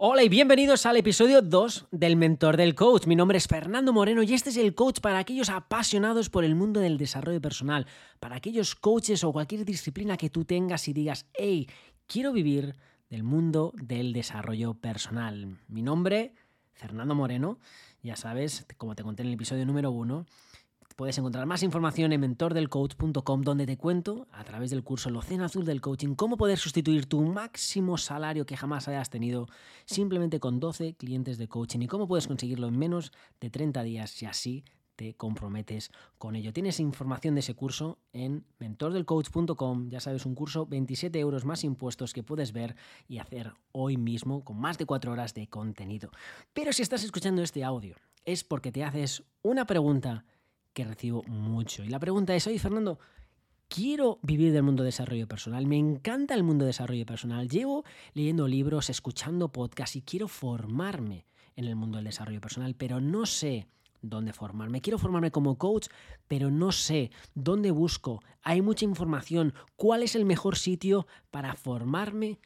Hola y bienvenidos al episodio 2 del Mentor del Coach. Mi nombre es Fernando Moreno y este es el coach para aquellos apasionados por el mundo del desarrollo personal, para aquellos coaches o cualquier disciplina que tú tengas y digas, hey, quiero vivir del mundo del desarrollo personal. Mi nombre, Fernando Moreno, ya sabes, como te conté en el episodio número 1, Puedes encontrar más información en mentordelcoach.com donde te cuento, a través del curso El Océano Azul del Coaching, cómo poder sustituir tu máximo salario que jamás hayas tenido simplemente con 12 clientes de coaching y cómo puedes conseguirlo en menos de 30 días si así te comprometes con ello. Tienes información de ese curso en mentordelcoach.com, ya sabes, un curso 27 euros más impuestos que puedes ver y hacer hoy mismo con más de 4 horas de contenido. Pero si estás escuchando este audio es porque te haces una pregunta que recibo mucho. Y la pregunta es, oye Fernando, quiero vivir del mundo de desarrollo personal, me encanta el mundo de desarrollo personal, llevo leyendo libros, escuchando podcasts y quiero formarme en el mundo del desarrollo personal, pero no sé dónde formarme. Quiero formarme como coach, pero no sé dónde busco. Hay mucha información. ¿Cuál es el mejor sitio para formarme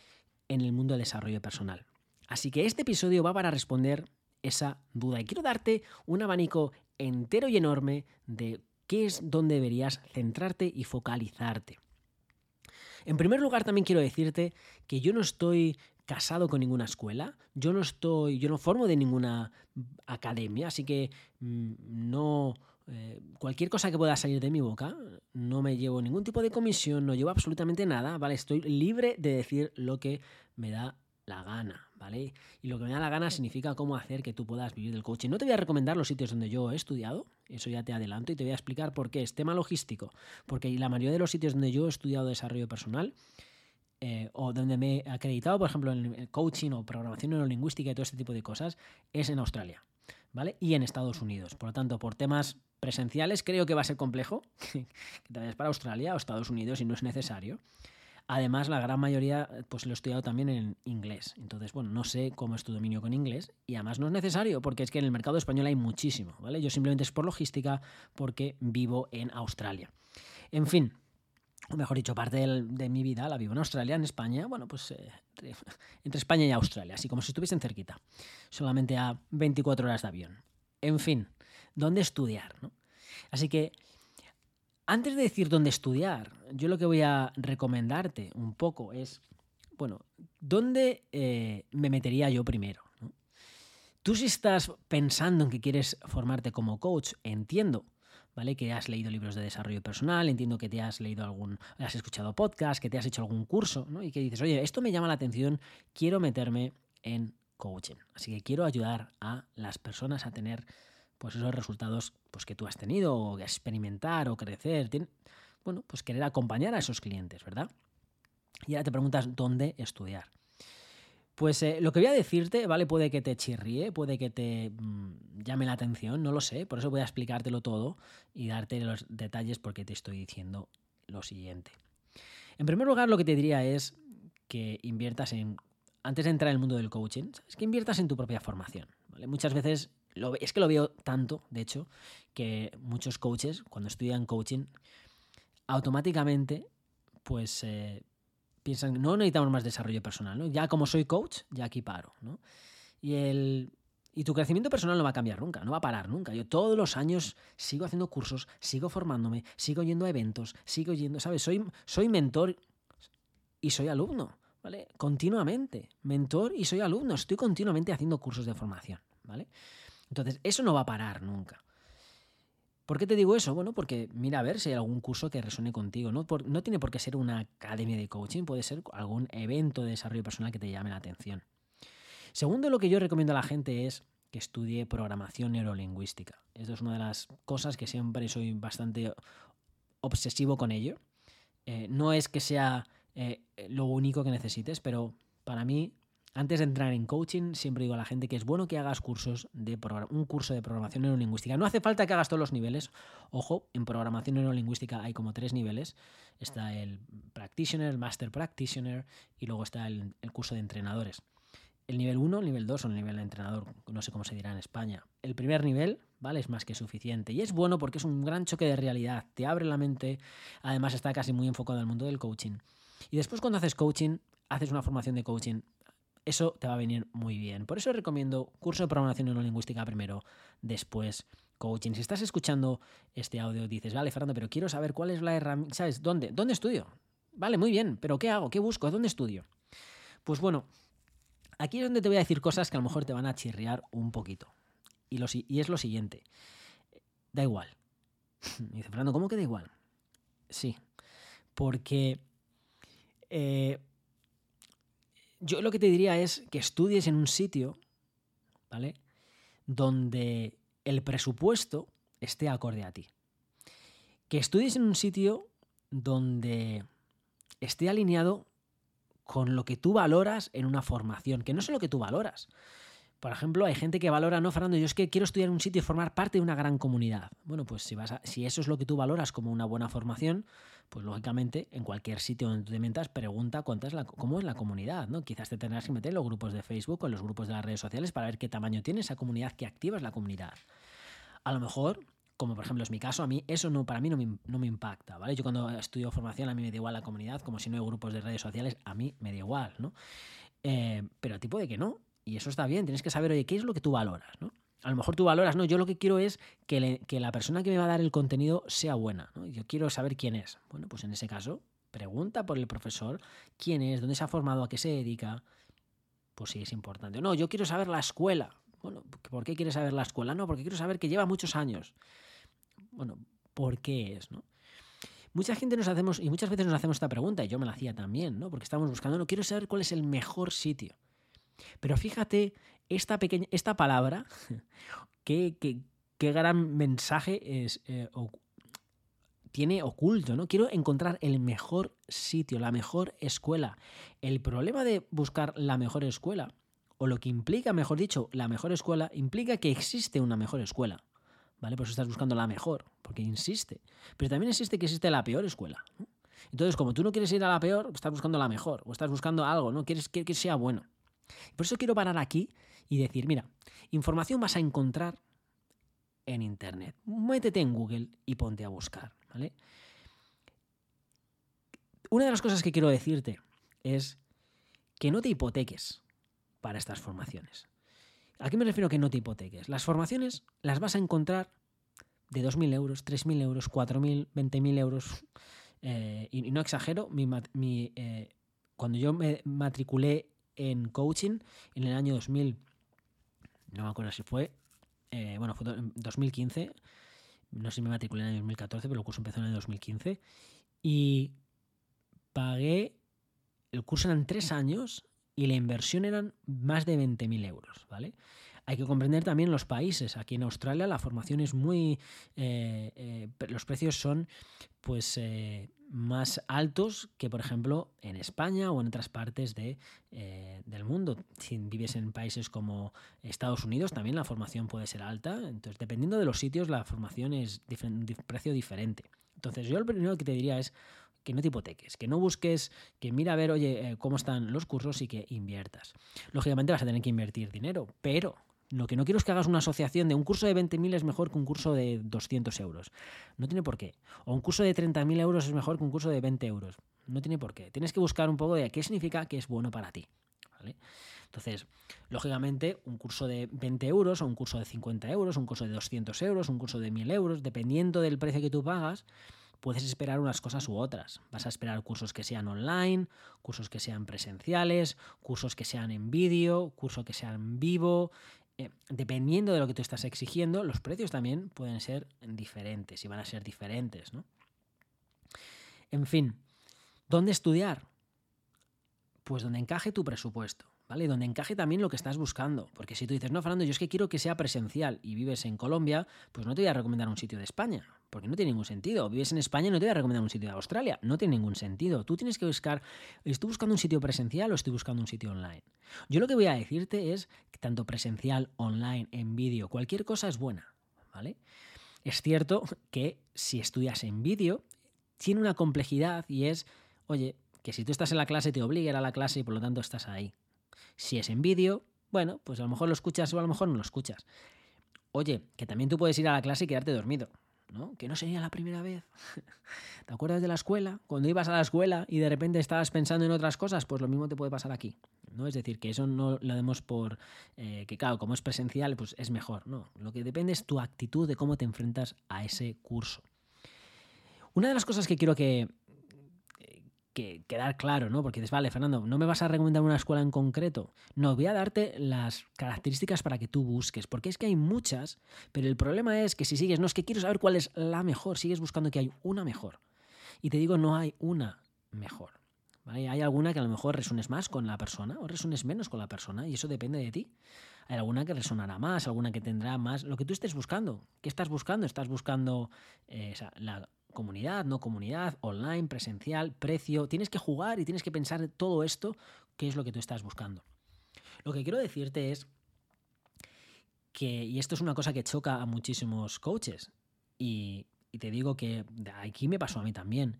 en el mundo del desarrollo personal? Así que este episodio va para responder esa duda y quiero darte un abanico entero y enorme de qué es donde deberías centrarte y focalizarte. En primer lugar, también quiero decirte que yo no estoy casado con ninguna escuela, yo no estoy, yo no formo de ninguna academia, así que mm, no eh, cualquier cosa que pueda salir de mi boca, no me llevo ningún tipo de comisión, no llevo absolutamente nada, ¿vale? Estoy libre de decir lo que me da la gana, ¿vale? Y lo que me da la gana significa cómo hacer que tú puedas vivir del coaching. No te voy a recomendar los sitios donde yo he estudiado, eso ya te adelanto, y te voy a explicar por qué es tema logístico. Porque la mayoría de los sitios donde yo he estudiado desarrollo personal, eh, o donde me he acreditado, por ejemplo, en coaching o programación neurolingüística y todo este tipo de cosas, es en Australia, ¿vale? Y en Estados Unidos. Por lo tanto, por temas presenciales creo que va a ser complejo que te vayas para Australia o Estados Unidos si no es necesario. Además, la gran mayoría pues lo he estudiado también en inglés. Entonces, bueno, no sé cómo es tu dominio con inglés y además no es necesario porque es que en el mercado español hay muchísimo, ¿vale? Yo simplemente es por logística porque vivo en Australia. En fin, o mejor dicho, parte de, mi vida la vivo en Australia, en España, bueno, pues eh, entre, entre, España y Australia, así como si estuviesen cerquita, solamente a 24 horas de avión. En fin, ¿dónde estudiar? ¿no? Así que antes de decir dónde estudiar, yo lo que voy a recomendarte un poco es, bueno, ¿dónde eh, me metería yo primero? Tú si estás pensando en que quieres formarte como coach, entiendo, ¿vale? Que has leído libros de desarrollo personal, entiendo que te has leído algún, has escuchado podcast, que te has hecho algún curso, ¿no? Y que dices, oye, esto me llama la atención, quiero meterme en coaching. Así que quiero ayudar a las personas a tener pues esos resultados pues, que tú has tenido, o experimentar o crecer. bueno, pues querer acompañar a esos clientes, ¿verdad? Y ahora te preguntas dónde estudiar. Pues eh, lo que voy a decirte, ¿vale? Puede que te chirríe, puede que te mm, llame la atención, no lo sé. Por eso voy a explicártelo todo y darte los detalles porque te estoy diciendo lo siguiente. En primer lugar, lo que te diría es que inviertas en, antes de entrar en el mundo del coaching, es que inviertas en tu propia formación. ¿vale? Muchas veces es que lo veo tanto, de hecho, que muchos coaches, cuando estudian coaching, automáticamente, pues eh, piensan, no necesitamos más desarrollo personal, ¿no? Ya como soy coach, ya aquí paro, ¿no? Y el, y tu crecimiento personal no va a cambiar nunca, no va a parar nunca. Yo todos los años sigo haciendo cursos, sigo formándome, sigo yendo a eventos, sigo yendo, ¿sabes? Soy, soy mentor y soy alumno, ¿vale? Continuamente. Mentor y soy alumno. Estoy continuamente haciendo cursos de formación, ¿vale? Entonces, eso no va a parar nunca. ¿Por qué te digo eso? Bueno, porque mira a ver si hay algún curso que resuene contigo. No, tiene por qué ser una academia de coaching, puede ser algún evento de desarrollo personal que te llame la atención. Segundo, lo que yo recomiendo a la gente es que estudie programación neurolingüística. Esto es una de las cosas que siempre soy bastante obsesivo con ello. Eh, no es que sea eh, lo único que necesites, pero para mí antes de entrar en coaching, siempre digo a la gente que es bueno que hagas cursos de un curso de programación neurolingüística. No hace falta que hagas todos los niveles. Ojo, en programación neurolingüística hay como tres niveles. Está el practitioner, el master practitioner y luego está el, curso de entrenadores. El nivel 1, el nivel 2 o el nivel de entrenador, no sé cómo se dirá en España. El primer nivel, ¿vale? Es más que suficiente. Y es bueno porque es un gran choque de realidad. Te abre la mente. Además está casi muy enfocado al mundo del coaching. Y después cuando haces coaching, haces una formación de coaching Eso te va a venir muy bien. Por eso recomiendo curso de programación neurolingüística primero, después coaching. Si estás escuchando este audio, dices, vale, Fernando, pero quiero saber cuál es la herramienta, ¿sabes? ¿Dónde? ¿Dónde estudio? Vale, muy bien, pero ¿qué hago? ¿Qué busco? ¿Dónde estudio? Pues bueno, aquí es donde te voy a decir cosas que a lo mejor te van a chirriar un poquito. Y, lo, y es lo siguiente. Da igual. dice, Fernando, ¿cómo que da igual? Sí, porque eh, yo lo que te diría es que estudies en un sitio, ¿vale? Donde el presupuesto esté acorde a ti. Que estudies en un sitio donde esté alineado con lo que tú valoras en una formación, que no es lo que tú valoras. Por ejemplo, hay gente que valora, no, Fernando, yo es que quiero estudiar en un sitio y formar parte de una gran comunidad. Bueno, pues si, vas si eso es lo que tú valoras como una buena formación, pues lógicamente en cualquier sitio donde tú te metas, pregunta cuánta es la, cómo es la comunidad, ¿no? Quizás te tendrás que meter en los grupos de Facebook o en los grupos de las redes sociales para ver qué tamaño tiene esa comunidad que activas la comunidad. A lo mejor como por ejemplo es mi caso, a mí eso no, para mí no me, impacta, ¿vale? Yo cuando estudio formación a mí me da igual la comunidad, como si no hay grupos de redes sociales, a mí me da igual, ¿no? Eh, pero a ti puede que no, y eso está bien, tienes que saber, oye, ¿qué es lo que tú valoras, ¿no? A lo mejor tú valoras, no, yo lo que quiero es que, que la persona que me va a dar el contenido sea buena, ¿no? Yo quiero saber quién es. Bueno, pues en ese caso, pregunta por el profesor quién es, dónde se ha formado, a qué se dedica. Pues sí, es importante. No, yo quiero saber la escuela. Bueno, ¿por qué quieres saber la escuela? No, porque quiero saber que lleva muchos años bueno, ¿por qué es? ¿no? Mucha gente nos hacemos, y muchas veces nos hacemos esta pregunta, y yo me la hacía también, ¿no? Porque estamos buscando, no quiero saber cuál es el mejor sitio. Pero fíjate, esta pequeña, esta palabra, qué, qué, gran mensaje es, eh, tiene oculto, ¿no? Quiero encontrar el mejor sitio, la mejor escuela. El problema de buscar la mejor escuela, o lo que implica, mejor dicho, la mejor escuela, implica que existe una mejor escuela. ¿vale? Por eso estás buscando la mejor, porque insiste. Pero también existe que existe la peor escuela. Entonces, como tú no quieres ir a la peor, estás buscando la mejor, o estás buscando algo, ¿no? Quieres que sea bueno. Por eso quiero parar aquí y decir, mira, información vas a encontrar en Internet. Métete en Google y ponte a buscar, ¿vale? Una de las cosas que quiero decirte es que no te hipoteques para estas formaciones. ¿A qué me refiero que no te hipoteques? Las formaciones las vas a encontrar de 2.000 euros, 3.000 euros, 4.000, 20.000 euros. Eh, y, no exagero, eh, cuando yo me matriculé en coaching en el año 2000, no me acuerdo si fue, eh, bueno, fue en 2015, no sé si me matriculé en el año 2014, pero el curso empezó en el 2015, y pagué, el curso eran tres años y la inversión eran más de 20.000 euros, ¿vale? Hay que comprender también los países. Aquí en Australia la formación es muy... Eh, eh, los precios son pues eh, más altos que por ejemplo en España o en otras partes de, del mundo. Si vives en países como Estados Unidos también la formación puede ser alta. Entonces dependiendo de los sitios la formación es de precio diferente. Entonces yo lo primero que te diría es que no te hipoteques, que no busques, que mira a ver, oye, cómo están los cursos y que inviertas. Lógicamente vas a tener que invertir dinero, pero lo que no quiero es que hagas una asociación de un curso de 20.000 es mejor que un curso de 200 euros. No tiene por qué. O un curso de 30.000 euros es mejor que un curso de 20 euros. No tiene por qué. Tienes que buscar un poco de qué significa que es bueno para ti. Entonces, lógicamente, un curso de 20 euros o un curso de 50 euros, un curso de 200 euros, un curso de 1.000 euros, dependiendo del precio que tú pagas, puedes esperar unas cosas u otras. Vas a esperar cursos que sean online, cursos que sean presenciales, cursos que sean en vídeo, cursos que sean vivo. Eh, dependiendo de lo que tú estás exigiendo, los precios también pueden ser diferentes y van a ser diferentes. ¿no? En fin, ¿dónde estudiar? Pues donde encaje tu presupuesto. ¿Vale? Donde encaje también lo que estás buscando. Porque si tú dices, no, Fernando, yo es que quiero que sea presencial y vives en Colombia, pues no te voy a recomendar un sitio de España, porque no tiene ningún sentido. Vives en España no te voy a recomendar un sitio de Australia, no tiene ningún sentido. Tú tienes que buscar, ¿estoy buscando un sitio presencial o estoy buscando un sitio online? Yo lo que voy a decirte es que tanto presencial, online, en vídeo, cualquier cosa es buena, ¿vale? Es cierto que si estudias en vídeo, tiene una complejidad y es, oye, que si tú estás en la clase te obliga a ir a la clase y por lo tanto estás ahí. Si es en vídeo, bueno, pues a lo mejor lo escuchas o a lo mejor no lo escuchas. Oye, que también tú puedes ir a la clase y quedarte dormido. ¿no? Que no sería la primera vez. ¿Te acuerdas de la escuela? Cuando ibas a la escuela y de repente estabas pensando en otras cosas, pues lo mismo te puede pasar aquí. ¿no? Es decir, que eso no lo demos por eh, que, claro, como es presencial, pues es mejor. No, lo que depende es tu actitud de cómo te enfrentas a ese curso. Una de las cosas que quiero que, que quedar claro, ¿no? Porque dices, vale, Fernando, no me vas a recomendar una escuela en concreto. No, voy a darte las características para que tú busques, porque es que hay muchas, pero el problema es que si sigues, no es que quiero saber cuál es la mejor, sigues buscando que hay una mejor. Y te digo, no hay una mejor. ¿vale? Hay alguna que a lo mejor resunes más con la persona o resunes menos con la persona, y eso depende de ti. Hay alguna que resonará más, alguna que tendrá más, lo que tú estés buscando. ¿Qué estás buscando? Estás buscando eh, la comunidad, no comunidad, online, presencial, precio. Tienes que jugar y tienes que pensar todo esto, qué es lo que tú estás buscando. Lo que quiero decirte es que, y esto es una cosa que choca a muchísimos coaches, y, y te digo que aquí me pasó a mí también,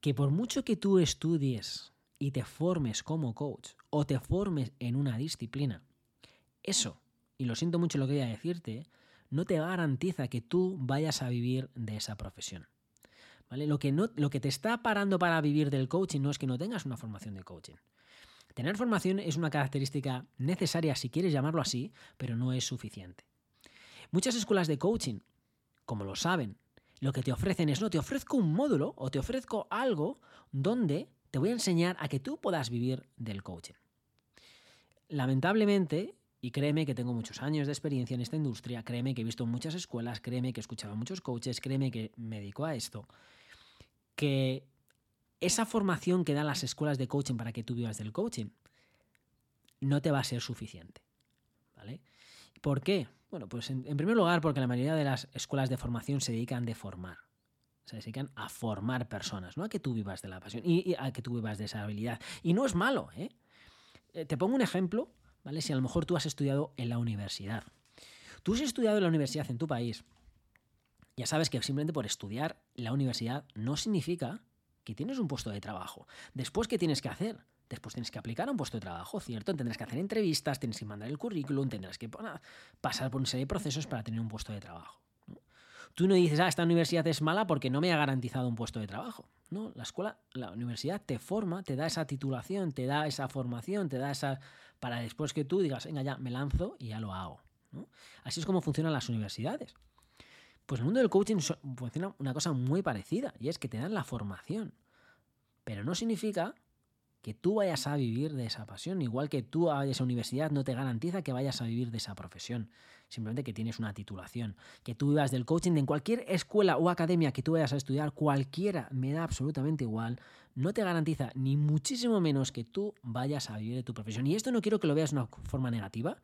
que por mucho que tú estudies y te formes como coach o te formes en una disciplina, eso, y lo siento mucho lo que voy a decirte, no te garantiza que tú vayas a vivir de esa profesión. ¿Vale? Lo, que no, lo que te está parando para vivir del coaching no es que no tengas una formación de coaching. Tener formación es una característica necesaria si quieres llamarlo así, pero no es suficiente. Muchas escuelas de coaching, como lo saben, lo que te ofrecen es, no, te ofrezco un módulo o te ofrezco algo donde te voy a enseñar a que tú puedas vivir del coaching. Lamentablemente, y créeme que tengo muchos años de experiencia en esta industria, créeme que he visto muchas escuelas, créeme que he escuchado a muchos coaches, créeme que me dedico a esto, que esa formación que dan las escuelas de coaching para que tú vivas del coaching no te va a ser suficiente. ¿Vale? ¿Por qué? Bueno, pues en, primer lugar porque la mayoría de las escuelas de formación se dedican de formar. Se dedican a formar personas, no a que tú vivas de la pasión y, y a que tú vivas de esa habilidad. Y no es malo, ¿eh? eh te pongo un ejemplo ¿vale? Si a lo mejor tú has estudiado en la universidad. Tú has estudiado en la universidad en tu país, ya sabes que simplemente por estudiar la universidad no significa que tienes un puesto de trabajo. Después, ¿qué tienes que hacer? Después tienes que aplicar a un puesto de trabajo, ¿cierto? Tendrás que hacer entrevistas, tienes que mandar el currículum, tendrás que pasar por una serie de procesos para tener un puesto de trabajo. Tú no dices, ah, esta universidad es mala porque no me ha garantizado un puesto de trabajo. No, la escuela, la universidad te forma, te da esa titulación, te da esa formación, te da esa. para después que tú digas, venga, ya, me lanzo y ya lo hago. Así es como funcionan las universidades. Pues el mundo del coaching funciona una cosa muy parecida, y es que te dan la formación. Pero no significa que tú vayas a vivir de esa pasión, igual que tú a esa universidad no te garantiza que vayas a vivir de esa profesión, simplemente que tienes una titulación, que tú vivas del coaching en cualquier escuela o academia que tú vayas a estudiar, cualquiera, me da absolutamente igual, no te garantiza ni muchísimo menos que tú vayas a vivir de tu profesión. Y esto no quiero que lo veas de una forma negativa,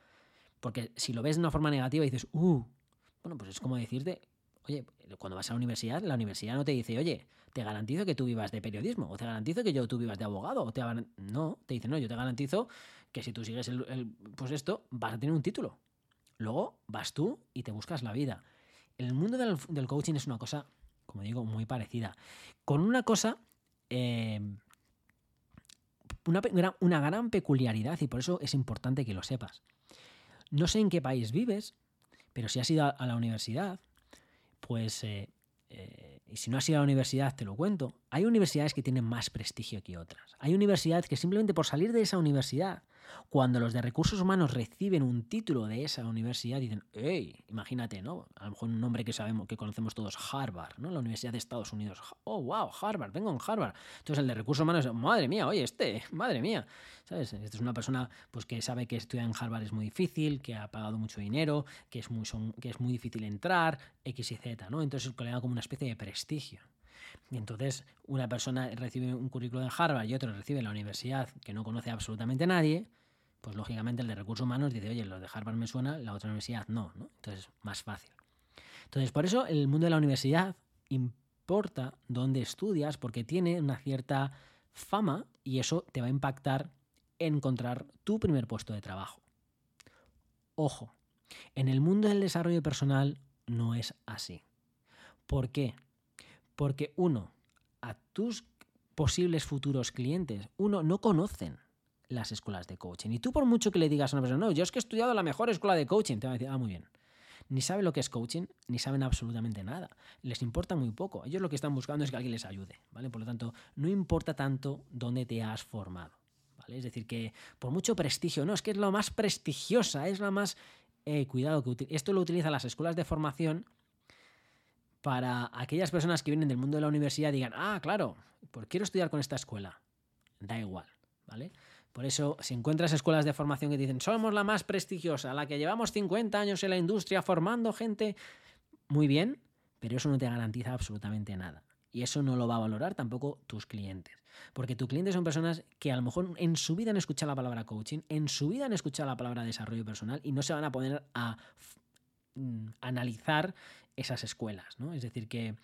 porque si lo ves de una forma negativa dices, uh, bueno, pues es como decirte, oye, cuando vas a la universidad, la universidad no te dice, oye, te garantizo que tú vivas de periodismo, o te garantizo que yo tú vivas de abogado, o te no, te dice, no, yo te garantizo que si tú sigues el, pues esto, vas a tener un título. Luego vas tú y te buscas la vida. El mundo del, coaching es una cosa, como digo, muy parecida. Con una cosa, eh, una, una gran peculiaridad, y por eso es importante que lo sepas. No sé en qué país vives, pero si has ido a la universidad, pues, eh, eh, y si no has ido a la universidad, te lo cuento, hay universidades que tienen más prestigio que otras. Hay universidades que simplemente por salir de esa universidad cuando los de recursos humanos reciben un título de esa universidad, dicen, hey, imagínate, ¿no? A lo mejor un nombre que sabemos, que conocemos todos, Harvard, ¿no? La Universidad de Estados Unidos. Oh, wow, Harvard, vengo en Harvard. Entonces el de recursos humanos, madre mía, oye, este, madre mía. ¿Sabes? Esta es una persona pues, que sabe que estudiar en Harvard es muy difícil, que ha pagado mucho dinero, que es muy, que es muy difícil entrar, X y Z, ¿no? Entonces le da como una especie de prestigio. Y entonces una persona recibe un currículo de Harvard y otro recibe en la universidad que no conoce absolutamente nadie, pues lógicamente el de recursos humanos dice, oye, lo de Harvard me suena, la otra universidad no, ¿no? Entonces, más fácil. Entonces, por eso el mundo de la universidad importa dónde estudias porque tiene una cierta fama y eso te va a impactar en encontrar tu primer puesto de trabajo. Ojo, en el mundo del desarrollo personal no es así. ¿Por qué? Porque uno, a tus posibles futuros clientes, uno, no conocen las escuelas de coaching. Y tú por mucho que le digas a una persona, no, yo es que he estudiado la mejor escuela de coaching, te va a decir, ah, muy bien. ni saben lo que es coaching, ni saben absolutamente nada. Les importa muy poco. Ellos lo que están buscando es que alguien les ayude, ¿vale? Por lo tanto, no importa tanto dónde te has formado, ¿vale? Es decir, que por mucho prestigio, no, es que es lo más prestigiosa, es la más... Eh, cuidado, que esto lo utilizan las escuelas de formación para aquellas personas que vienen del mundo de la universidad digan, ah, claro, pues quiero estudiar con esta escuela. Da igual, ¿vale? Por eso, si encuentras escuelas de formación que dicen, somos la más prestigiosa, la que llevamos 50 años en la industria formando gente, muy bien, pero eso no te garantiza absolutamente nada. Y eso no lo va a valorar tampoco tus clientes. Porque tus clientes son personas que a lo mejor en su vida han escuchado la palabra coaching, en su vida han escuchado la palabra desarrollo personal y no se van a poner a mm, analizar esas escuelas. ¿no? Es decir, que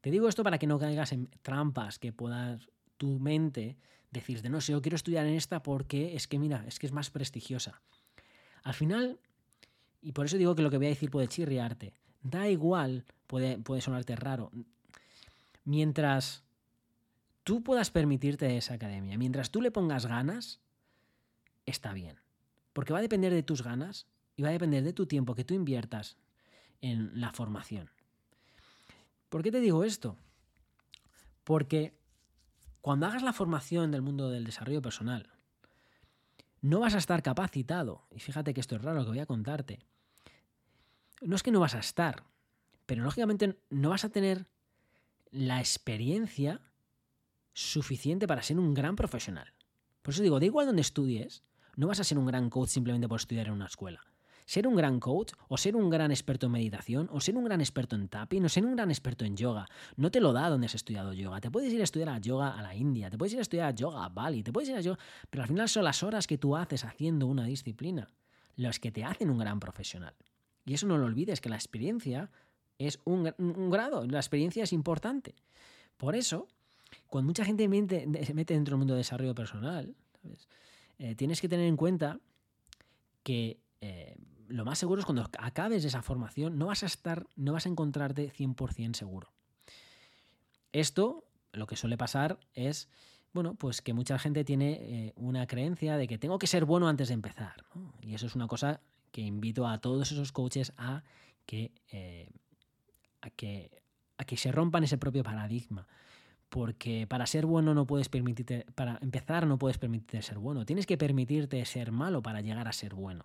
te digo esto para que no caigas en trampas que puedas tu mente decir de no sé, yo quiero estudiar en esta porque es que mira, es que es más prestigiosa. Al final, y por eso digo que lo que voy a decir puede chirriarte, da igual, puede, puede sonarte raro. Mientras tú puedas permitirte esa academia, mientras tú le pongas ganas, está bien. Porque va a depender de tus ganas y va a depender de tu tiempo que tú inviertas en la formación. ¿Por qué te digo esto? Porque cuando hagas la formación del mundo del desarrollo personal, no vas a estar capacitado. Y fíjate que esto es raro lo que voy a contarte. No es que no vas a estar, pero lógicamente no vas a tener la experiencia suficiente para ser un gran profesional. Por eso digo, da igual donde estudies, no vas a ser un gran coach simplemente por estudiar en una escuela ser un gran coach o ser un gran experto en meditación o ser un gran experto en tapping o ser un gran experto en yoga. No te lo da donde has estudiado yoga. Te puedes ir a estudiar a yoga a la India, te puedes ir a estudiar a yoga a Bali, te puedes ir a yoga, pero al final son las horas que tú haces haciendo una disciplina las que te hacen un gran profesional. Y eso no lo olvides, que la experiencia es un, grado, la experiencia es importante. Por eso, cuando mucha gente se mete dentro del mundo de desarrollo personal, eh, tienes que tener en cuenta que eh, lo más seguro es cuando acabes esa formación no vas a estar, no vas a encontrarte 100% seguro. Esto, lo que suele pasar es, bueno, pues que mucha gente tiene eh, una creencia de que tengo que ser bueno antes de empezar. Y eso es una cosa que invito a todos esos coaches a que, eh, a que, a que se rompan ese propio paradigma porque para ser bueno no puedes permitirte, para empezar no puedes permitirte ser bueno, tienes que permitirte ser malo para llegar a ser bueno.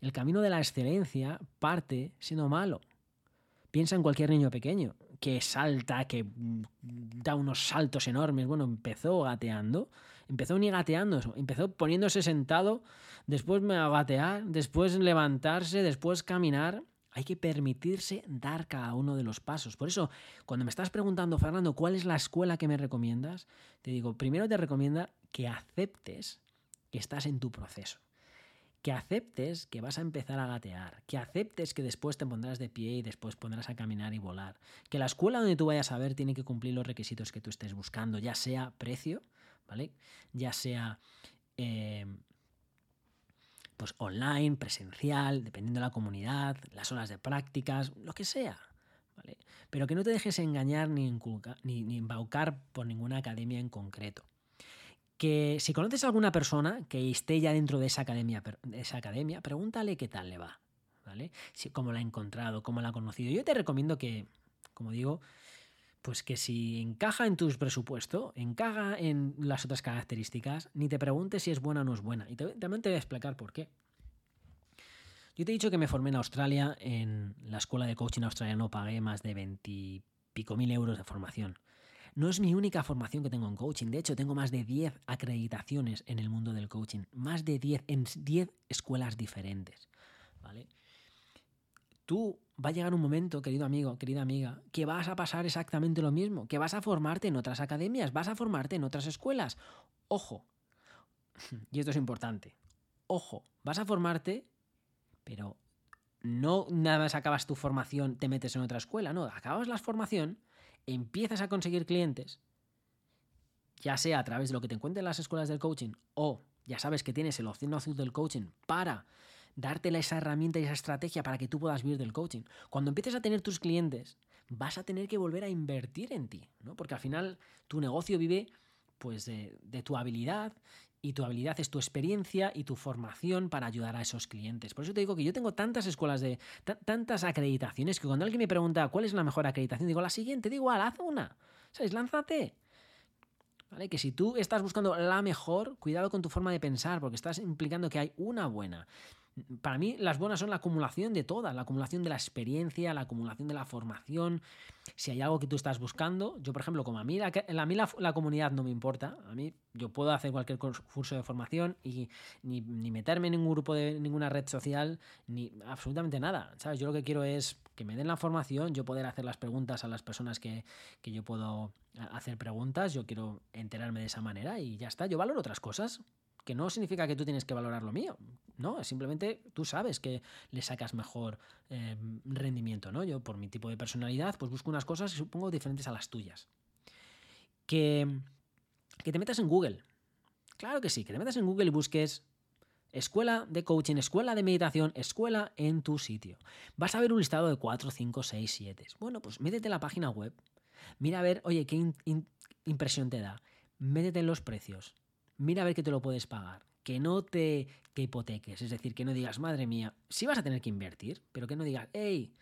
El camino de la excelencia parte siendo malo. Piensa en cualquier niño pequeño que salta, que da unos saltos enormes. Bueno, empezó gateando, empezó ni gateando, empezó poniéndose sentado, después me gatear, después levantarse, después caminar. Hay que permitirse dar cada uno de los pasos. Por eso, cuando me estás preguntando, Fernando, ¿cuál es la escuela que me recomiendas? Te digo, primero te recomienda que aceptes que estás en tu proceso que aceptes que vas a empezar a gatear, que aceptes que después te pondrás de pie y después pondrás a caminar y volar, que la escuela donde tú vayas a ver tiene que cumplir los requisitos que tú estés buscando, ya sea precio, ¿vale? Ya sea eh, pues online, presencial, dependiendo de la comunidad, las horas de prácticas, lo que sea. ¿vale? Pero que no te dejes engañar ni, ni, ni embaucar por ninguna academia en concreto que si conoces a alguna persona que esté ya dentro de esa academia, esa academia pregúntale qué tal le va, ¿vale? Cómo la ha encontrado, cómo la ha conocido. Yo te recomiendo que, como digo, pues que si encaja en tus presupuestos, encaja en las otras características, ni te preguntes si es buena o no es buena. Y también te voy a explicar por qué. Yo te he dicho que me formé en Australia, en la escuela de coaching australiano pagué más de 20 pico mil euros de formación. No es mi única formación que tengo en coaching. De hecho, tengo más de 10 acreditaciones en el mundo del coaching. Más de 10 en 10 escuelas diferentes. ¿Vale? Tú va a llegar un momento, querido amigo, querida amiga, que vas a pasar exactamente lo mismo, que vas a formarte en otras academias, vas a formarte en otras escuelas. Ojo, y esto es importante, ojo, vas a formarte, pero no nada más acabas tu formación, te metes en otra escuela, no, acabas la formación empiezas a conseguir clientes, ya sea a través de lo que te encuentres en las escuelas del coaching o ya sabes que tienes el océano azul del coaching para darte esa herramienta y esa estrategia para que tú puedas vivir del coaching. Cuando empieces a tener tus clientes, vas a tener que volver a invertir en ti, ¿no? Porque al final tu negocio vive pues de, tu habilidad y tu habilidad es tu experiencia y tu formación para ayudar a esos clientes. Por eso te digo que yo tengo tantas escuelas de tantas acreditaciones que cuando alguien me pregunta cuál es la mejor acreditación, digo la siguiente, digo, igual, haz una. ¿Sabes? Lánzate. ¿Vale? Que si tú estás buscando la mejor, cuidado con tu forma de pensar, porque estás implicando que hay una buena. Para mí, las buenas son la acumulación de todas, la acumulación de la experiencia, la acumulación de la formación. Si hay algo que tú estás buscando, yo, por ejemplo, como a mí la, comunidad no me importa, a mí yo puedo hacer cualquier curso de formación y ni, meterme en ningún grupo de ninguna red social, ni absolutamente nada. ¿sabes? Yo lo que quiero es que me den la formación, yo poder hacer las preguntas a las personas que, que yo puedo hacer preguntas, yo quiero enterarme de esa manera y ya está. Yo valoro otras cosas que no significa que tú tienes que valorar lo mío, no, simplemente tú sabes que le sacas mejor eh, rendimiento, ¿no? Yo por mi tipo de personalidad pues busco unas cosas supongo diferentes a las tuyas. Que, que te metas en Google. Claro que sí, que te metas en Google y busques escuela de coaching, escuela de meditación, escuela en tu sitio. Vas a ver un listado de 4, 5, 6, 7. Bueno, pues métete en la página web. Mira a ver, oye, qué impresión te da. Métete en los precios mira a ver que te lo puedes pagar. Que no te, hipoteques, es decir, que no digas, madre mía, sí vas a tener que invertir, pero que no digas, hey,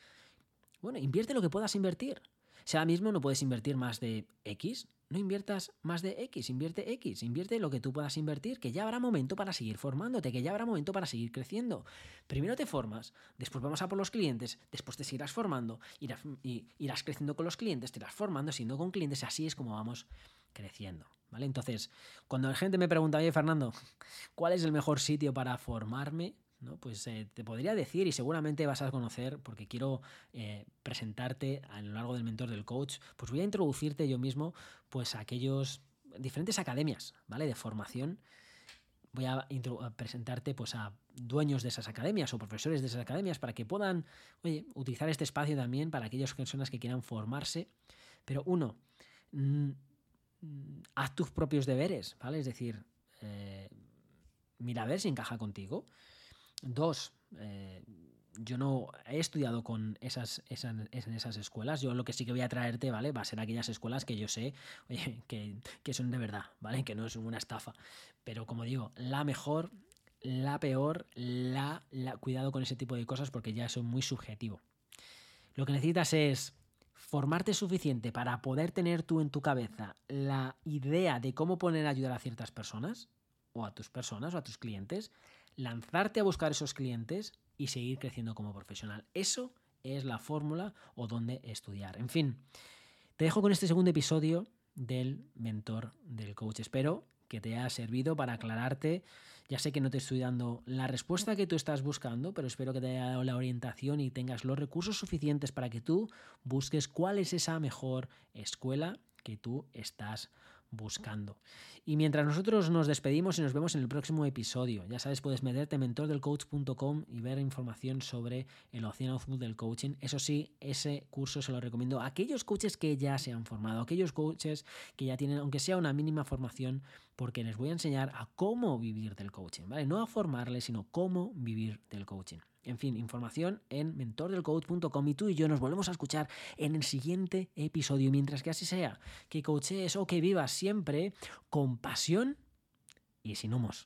bueno, invierte lo que puedas invertir. Si ahora mismo no puedes invertir más de X, no inviertas más de X, invierte X, invierte lo que tú puedas invertir, que ya habrá momento para seguir formándote, que ya habrá momento para seguir creciendo. Primero te formas, después vamos a por los clientes, después te seguirás formando, irás, irás creciendo con los clientes, te irás formando, siendo con clientes, así es como vamos creciendo. ¿Vale? Entonces, cuando la gente me pregunta, oye Fernando, ¿cuál es el mejor sitio para formarme? ¿No? Pues eh, te podría decir y seguramente vas a conocer, porque quiero eh, presentarte a lo largo del mentor del coach, pues voy a introducirte yo mismo pues a aquellos diferentes academias, ¿vale? De formación. Voy a, presentarte pues a dueños de esas academias o profesores de esas academias para que puedan oye, utilizar este espacio también para aquellas personas que quieran formarse. Pero uno, mm, haz tus propios deberes, ¿vale? Es decir, eh, mira a ver si encaja contigo. Dos, eh, yo no he estudiado con esas, esas, en esas escuelas. Yo lo que sí que voy a traerte, ¿vale? Va a ser aquellas escuelas que yo sé que, son de verdad, ¿vale? Que no es una estafa. Pero como digo, la mejor, la peor, la, la cuidado con ese tipo de cosas porque ya son muy subjetivo. Lo que necesitas es formarte suficiente para poder tener tú en tu cabeza la idea de cómo poner a ayudar a ciertas personas, o a tus personas, o a tus clientes, lanzarte a buscar esos clientes y seguir creciendo como profesional. Eso es la fórmula o dónde estudiar. En fin, te dejo con este segundo episodio del mentor del coach. Espero que te haya servido para aclararte. Ya sé que no te estoy dando la respuesta que tú estás buscando, pero espero que te haya dado la orientación y tengas los recursos suficientes para que tú busques cuál es esa mejor escuela que tú estás buscando. Y mientras nosotros nos despedimos y nos vemos en el próximo episodio, ya sabes, puedes meterte en mentordelcoach.com y ver información sobre el océano azul del coaching. Eso sí, ese curso se lo recomiendo a aquellos coaches que ya se han formado, aquellos coaches que ya tienen, aunque sea una mínima formación, porque les voy a enseñar a cómo vivir del coaching, ¿vale? No a formarles, sino cómo vivir del coaching. En fin, información en mentordelcoach.com y tú y yo nos volvemos a escuchar en el siguiente episodio, mientras que así sea, que coaches o que vivas siempre con pasión y sin humos.